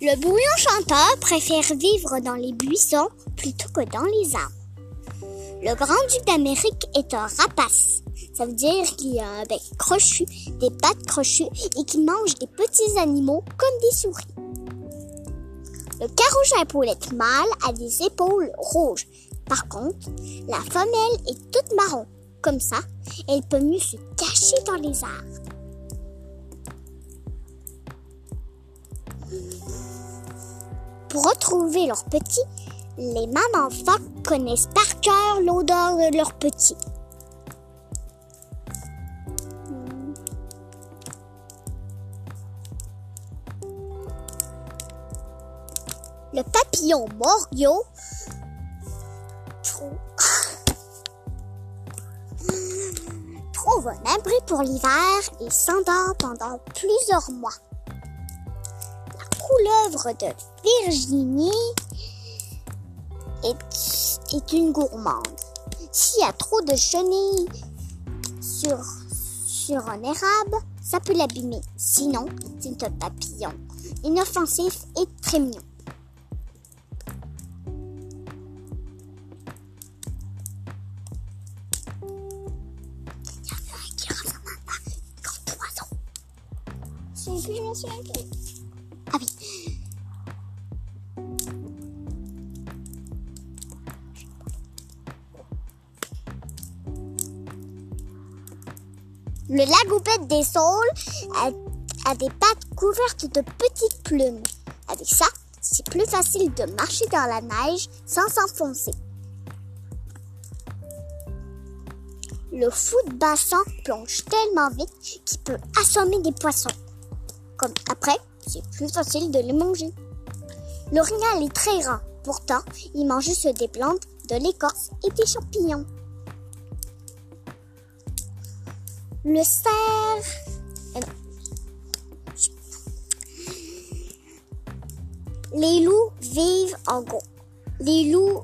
Le bouillon chanteur préfère vivre dans les buissons plutôt que dans les arbres. Le grand-duc d'Amérique est un rapace. Ça veut dire qu'il a un bec crochu, des pattes crochues et qu'il mange des petits animaux comme des souris. Le carouge à épaulettes mâle a des épaules rouges. Par contre, la femelle est toute marron. Comme ça, elle peut mieux se cacher dans les arbres. Pour retrouver leurs petits, les mamans phoques connaissent par cœur l'odeur de leurs petits. Le papillon morio trouve, trouve un abri pour l'hiver et s'endort pendant plusieurs mois. Couleuvre de Virginie est, est une gourmande. S'il y a trop de chenilles sur, sur un érable, ça peut l'abîmer. Sinon, c'est un papillon inoffensif et très mignon. Le lagoupette des saules a, des pattes couvertes de petites plumes. Avec ça, c'est plus facile de marcher dans la neige sans s'enfoncer. Le fou bassin plonge tellement vite qu'il peut assommer des poissons. Comme après, c'est plus facile de les manger. L'orignal est très rare, pourtant, il mange juste des plantes, de l'écorce et des champignons. Euh, Les loups vivent en groupe. Les loups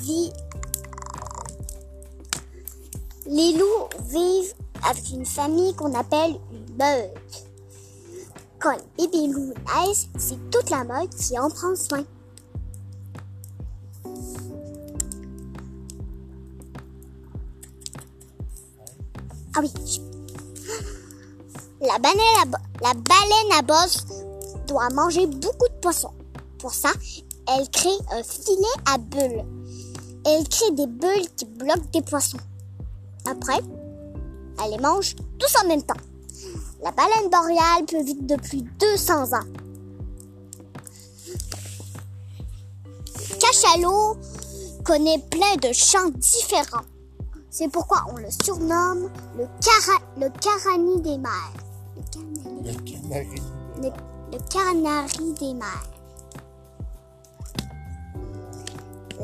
vivent. Les loups vivent avec une famille qu'on appelle une meute. Quand les bébés loups naissent, c'est toute la meute qui en prend soin. Ah oui. La baleine à, bosse doit manger beaucoup de poissons. Pour ça, elle crée un filet à bulles. Elle crée des bulles qui bloquent des poissons. Après, elle les mange tous en même temps. La baleine boréale peut vivre depuis 200 ans. Cachalot connaît plein de chants différents. C'est pourquoi on le surnomme le, cara, le carani des mers. Le canari, Le canari. le, le canari des mers.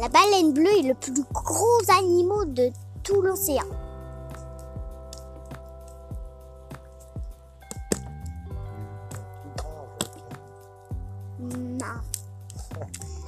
La baleine bleue est le plus gros animal de tout l'océan. Non.